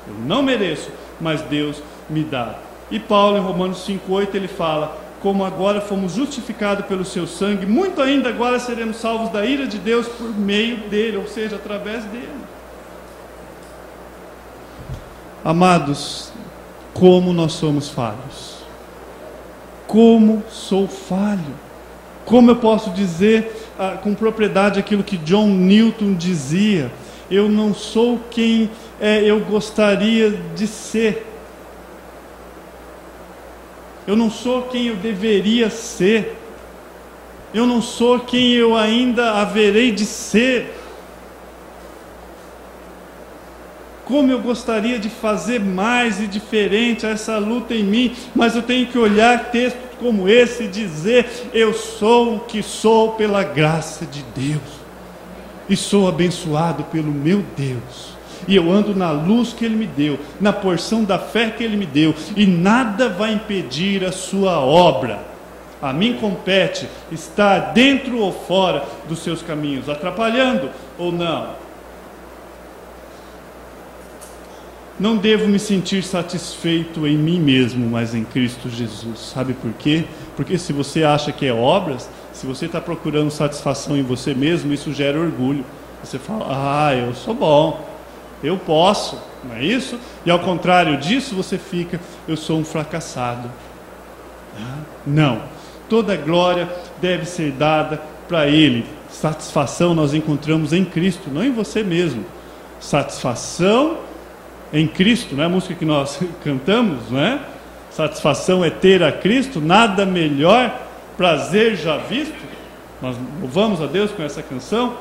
Eu não mereço, mas Deus me dá. E Paulo, em Romanos 5,8, ele fala: Como agora fomos justificados pelo seu sangue, muito ainda agora seremos salvos da ira de Deus por meio dele, ou seja, através dele. Amados, como nós somos falhos. Como sou falho. Como eu posso dizer ah, com propriedade aquilo que John Newton dizia? Eu não sou quem é, eu gostaria de ser. Eu não sou quem eu deveria ser. Eu não sou quem eu ainda haverei de ser. Como eu gostaria de fazer mais e diferente essa luta em mim, mas eu tenho que olhar textos como esse dizer: Eu sou o que sou pela graça de Deus, e sou abençoado pelo meu Deus e eu ando na luz que Ele me deu, na porção da fé que Ele me deu, e nada vai impedir a Sua obra. A mim compete estar dentro ou fora dos seus caminhos, atrapalhando ou não. Não devo me sentir satisfeito em mim mesmo, mas em Cristo Jesus. Sabe por quê? Porque se você acha que é obras, se você está procurando satisfação em você mesmo, isso gera orgulho. Você fala, ah, eu sou bom, eu posso, não é isso? E ao contrário disso, você fica, eu sou um fracassado. Não. Toda glória deve ser dada para Ele. Satisfação nós encontramos em Cristo, não em você mesmo. Satisfação em Cristo, não é a música que nós cantamos, não é? Satisfação é ter a Cristo, nada melhor, prazer já visto. Nós louvamos a Deus com essa canção.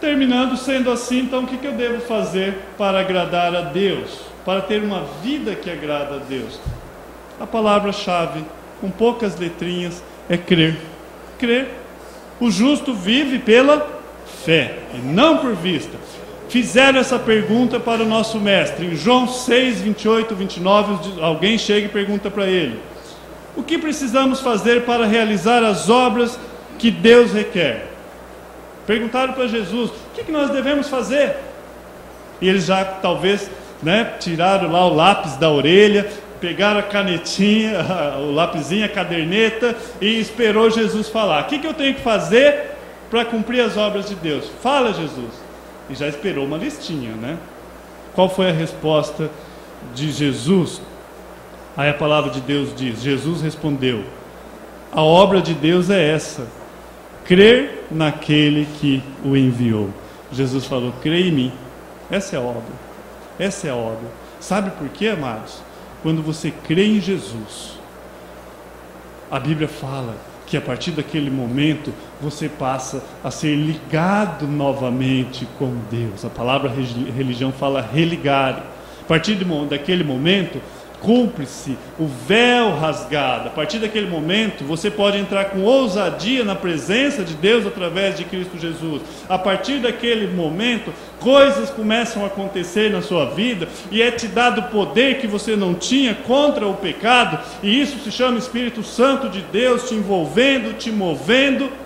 Terminando sendo assim, então o que, que eu devo fazer para agradar a Deus? Para ter uma vida que agrada a Deus? A palavra-chave, com poucas letrinhas, é crer. Crer. O justo vive pela fé e não por vista. Fizeram essa pergunta para o nosso mestre. Em João 6, 28, 29, alguém chega e pergunta para ele: O que precisamos fazer para realizar as obras que Deus requer? Perguntaram para Jesus: o que, nós devemos fazer? E eles já talvez né, tiraram lá o lápis da orelha, pegaram a canetinha, o lapisinho, a caderneta e esperou Jesus falar. O que eu tenho que fazer para cumprir as obras de Deus? Fala, Jesus. E já esperou uma listinha, né? Qual foi a resposta de Jesus? Aí a palavra de Deus diz: Jesus respondeu: A obra de Deus é essa crer naquele que o enviou. Jesus falou: crê em mim. Essa é a obra. Essa é a obra. Sabe por quê, amados? Quando você crê em Jesus, a Bíblia fala que a partir daquele momento você passa a ser ligado novamente com Deus. A palavra religião fala religar. A partir daquele momento, cumpre-se o véu rasgado. A partir daquele momento, você pode entrar com ousadia na presença de Deus através de Cristo Jesus. A partir daquele momento, coisas começam a acontecer na sua vida e é te dado poder que você não tinha contra o pecado, e isso se chama Espírito Santo de Deus te envolvendo, te movendo.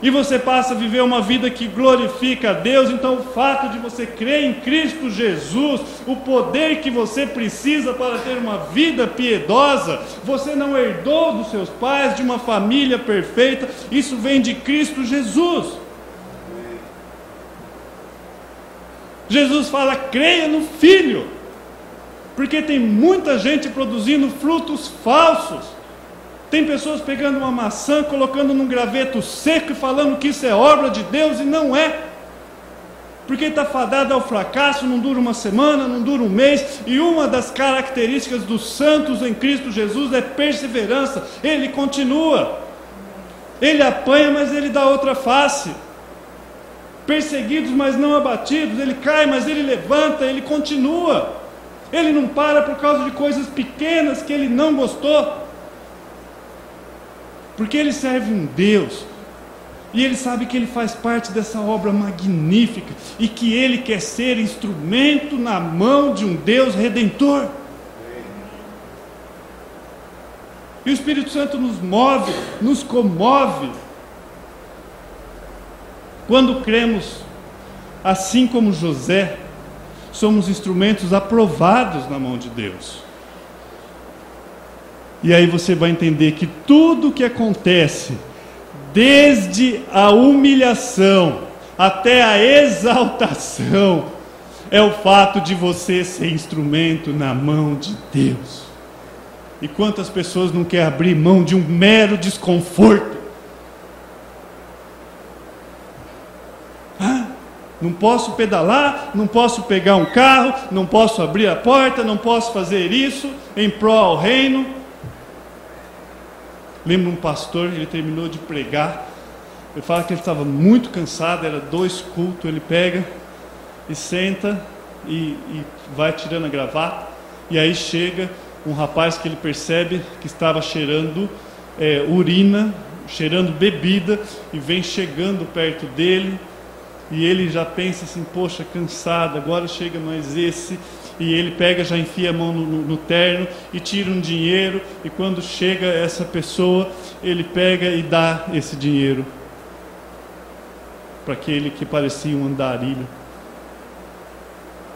E você passa a viver uma vida que glorifica a Deus, então o fato de você crer em Cristo Jesus, o poder que você precisa para ter uma vida piedosa, você não herdou dos seus pais, de uma família perfeita, isso vem de Cristo Jesus. Jesus fala: creia no Filho, porque tem muita gente produzindo frutos falsos. Tem pessoas pegando uma maçã, colocando num graveto seco e falando que isso é obra de Deus e não é. Porque está fadado ao fracasso, não dura uma semana, não dura um mês, e uma das características dos santos em Cristo Jesus é perseverança, ele continua, ele apanha, mas ele dá outra face, perseguidos, mas não abatidos, ele cai, mas ele levanta, ele continua, ele não para por causa de coisas pequenas que ele não gostou. Porque ele serve um Deus. E ele sabe que ele faz parte dessa obra magnífica e que ele quer ser instrumento na mão de um Deus redentor. E o Espírito Santo nos move, nos comove. Quando cremos, assim como José, somos instrumentos aprovados na mão de Deus. E aí você vai entender que tudo que acontece, desde a humilhação até a exaltação, é o fato de você ser instrumento na mão de Deus. E quantas pessoas não querem abrir mão de um mero desconforto? Ah, não posso pedalar, não posso pegar um carro, não posso abrir a porta, não posso fazer isso em prol ao reino. Lembro um pastor, ele terminou de pregar. Ele fala que ele estava muito cansado, era dois cultos. Ele pega e senta e, e vai tirando a gravata. E aí chega um rapaz que ele percebe que estava cheirando é, urina, cheirando bebida, e vem chegando perto dele. E ele já pensa assim: Poxa, cansado, agora chega mais esse e ele pega, já enfia a mão no, no, no, terno e tira um dinheiro, e quando chega essa pessoa, ele pega e dá esse dinheiro para aquele que parecia um andarilho.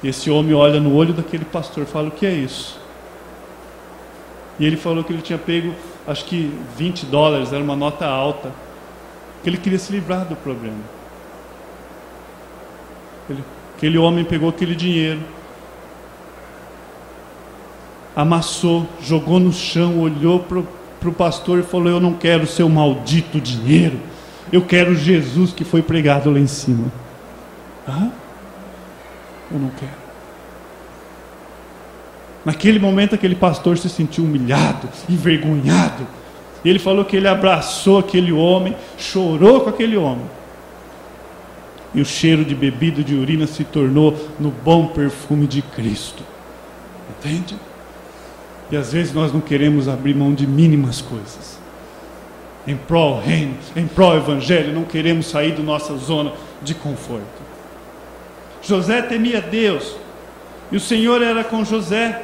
Esse homem olha no olho daquele pastor e fala: O que é isso? E ele falou que ele tinha pego, acho que 20 dólares, era uma nota alta, que ele queria se livrar do problema. Ele, aquele homem pegou aquele dinheiro amassou, jogou no chão, olhou para o pastor e falou: Eu não quero seu maldito dinheiro, eu quero Jesus que foi pregado lá em cima. Hã? Eu não quero. Naquele momento, aquele pastor se sentiu humilhado, envergonhado. Ele falou que ele abraçou aquele homem, chorou com aquele homem. E o cheiro de bebida de urina se tornou no bom perfume de Cristo. Entende? E às vezes nós não queremos abrir mão de mínimas coisas. Em prol reino, em prol evangelho, não queremos sair da nossa zona de conforto. José temia Deus, e o Senhor era com José.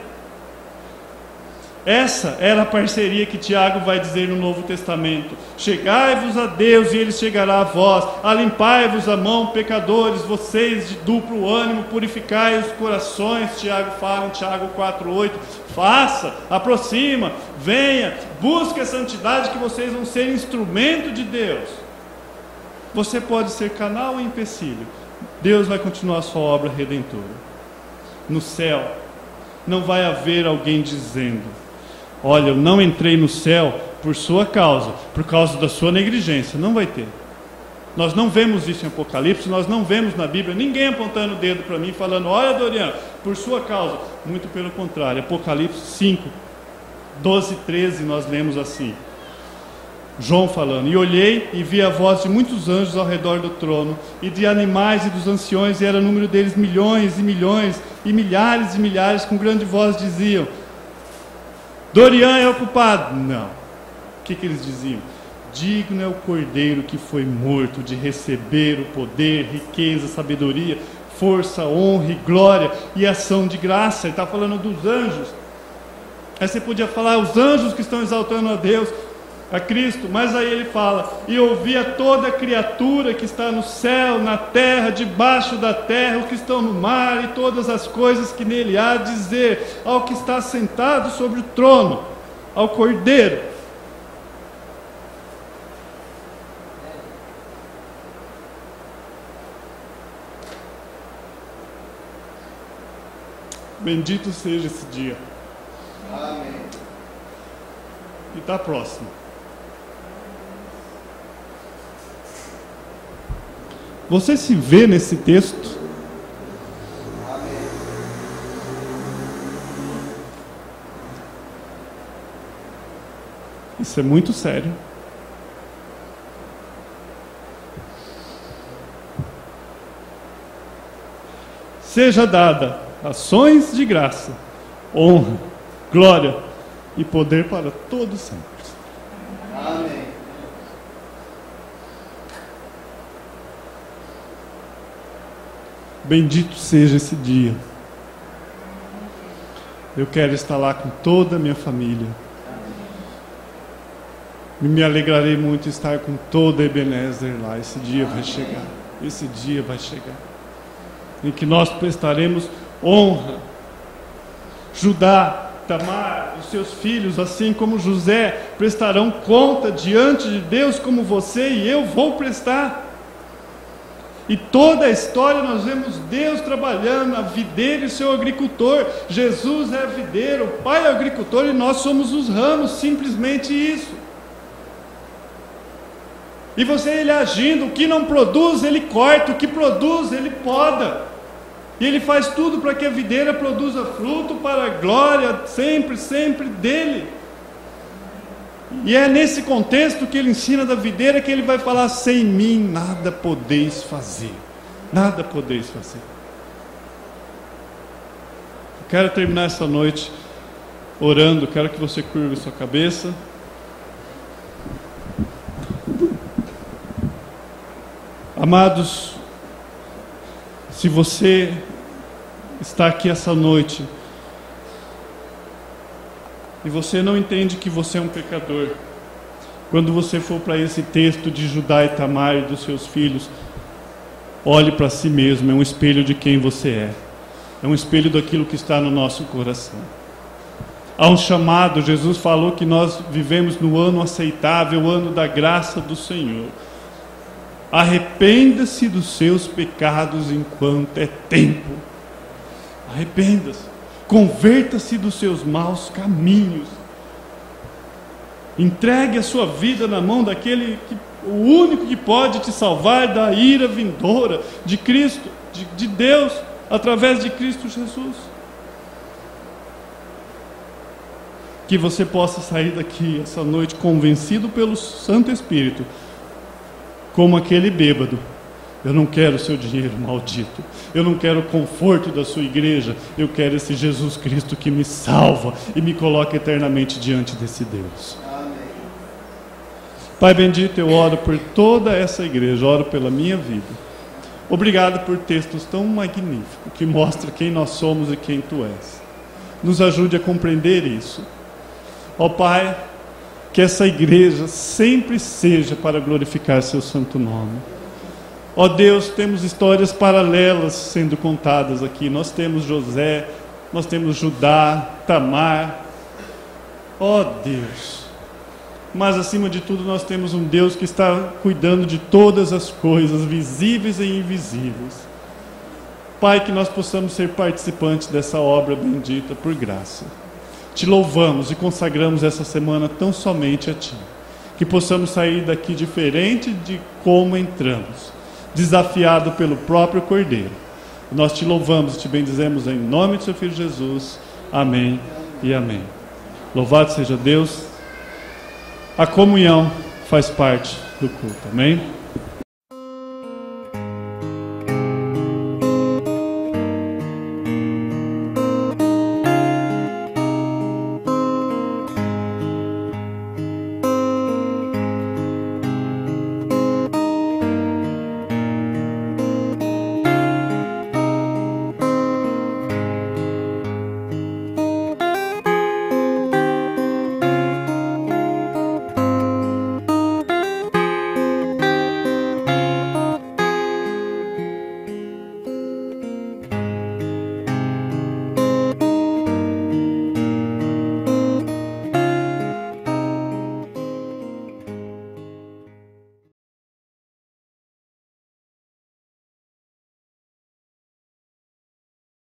Essa era a parceria que Tiago vai dizer no Novo Testamento: Chegai-vos a Deus e ele chegará a vós, alimpai-vos a mão, pecadores, vocês de duplo ânimo, purificai os corações. Tiago fala em Tiago 4,8: Faça, aproxima, venha, busque a santidade que vocês vão ser instrumento de Deus. Você pode ser canal ou empecilho, Deus vai continuar a sua obra redentora. No céu, não vai haver alguém dizendo, Olha, eu não entrei no céu por sua causa, por causa da sua negligência. Não vai ter. Nós não vemos isso em Apocalipse, nós não vemos na Bíblia ninguém apontando o dedo para mim falando: Olha, Dorian, por sua causa. Muito pelo contrário. Apocalipse 5, 12 e 13, nós lemos assim. João falando: E olhei e vi a voz de muitos anjos ao redor do trono, e de animais e dos anciões, e era o número deles milhões e milhões, e milhares e milhares, com grande voz diziam: Dorian é o culpado. Não. O que, que eles diziam? Digno é o cordeiro que foi morto de receber o poder, riqueza, sabedoria, força, honra e glória e ação de graça. Ele está falando dos anjos. Aí você podia falar os anjos que estão exaltando a Deus. A Cristo, mas aí ele fala: E ouvia toda criatura que está no céu, na terra, debaixo da terra, o que estão no mar e todas as coisas que nele há, dizer ao que está sentado sobre o trono, ao Cordeiro. Bendito seja esse dia. Amém. E está próximo. Você se vê nesse texto? Isso é muito sério. Seja dada ações de graça, honra, glória e poder para todos sempre. Bendito seja esse dia. Eu quero estar lá com toda a minha família. E me alegrarei muito estar com toda a Ebenezer lá. Esse dia vai chegar. Esse dia vai chegar. Em que nós prestaremos honra. Judá, Tamar, os seus filhos, assim como José, prestarão conta diante de Deus como você e eu vou prestar. E toda a história nós vemos Deus trabalhando, a videira e seu agricultor. Jesus é a videira, o Pai é o agricultor e nós somos os ramos, simplesmente isso. E você ele agindo, o que não produz, ele corta, o que produz, ele poda. E ele faz tudo para que a videira produza fruto para a glória sempre, sempre dele. E é nesse contexto que ele ensina da videira que ele vai falar: sem mim nada podeis fazer. Nada podeis fazer. Eu quero terminar essa noite orando, quero que você curva sua cabeça. Amados, se você está aqui essa noite e você não entende que você é um pecador, quando você for para esse texto de Judá e Tamar e dos seus filhos, olhe para si mesmo, é um espelho de quem você é, é um espelho daquilo que está no nosso coração. Há um chamado, Jesus falou que nós vivemos no ano aceitável, ano da graça do Senhor. Arrependa-se dos seus pecados enquanto é tempo. Arrependa-se. Converta-se dos seus maus caminhos. Entregue a sua vida na mão daquele que o único que pode te salvar da ira vindoura de Cristo, de, de Deus, através de Cristo Jesus. Que você possa sair daqui essa noite convencido pelo Santo Espírito, como aquele bêbado eu não quero seu dinheiro maldito. Eu não quero o conforto da sua igreja. Eu quero esse Jesus Cristo que me salva e me coloca eternamente diante desse Deus. Pai bendito, eu oro por toda essa igreja, oro pela minha vida. Obrigado por textos tão magníficos que mostram quem nós somos e quem tu és. Nos ajude a compreender isso. Ó oh, Pai, que essa igreja sempre seja para glorificar seu santo nome. Ó oh Deus, temos histórias paralelas sendo contadas aqui. Nós temos José, nós temos Judá, Tamar. Ó oh Deus. Mas acima de tudo, nós temos um Deus que está cuidando de todas as coisas, visíveis e invisíveis. Pai, que nós possamos ser participantes dessa obra bendita por graça. Te louvamos e consagramos essa semana tão somente a Ti. Que possamos sair daqui diferente de como entramos desafiado pelo próprio Cordeiro. Nós te louvamos e te bendizemos em nome do seu Filho Jesus. Amém e amém. Louvado seja Deus. A comunhão faz parte do culto. Amém.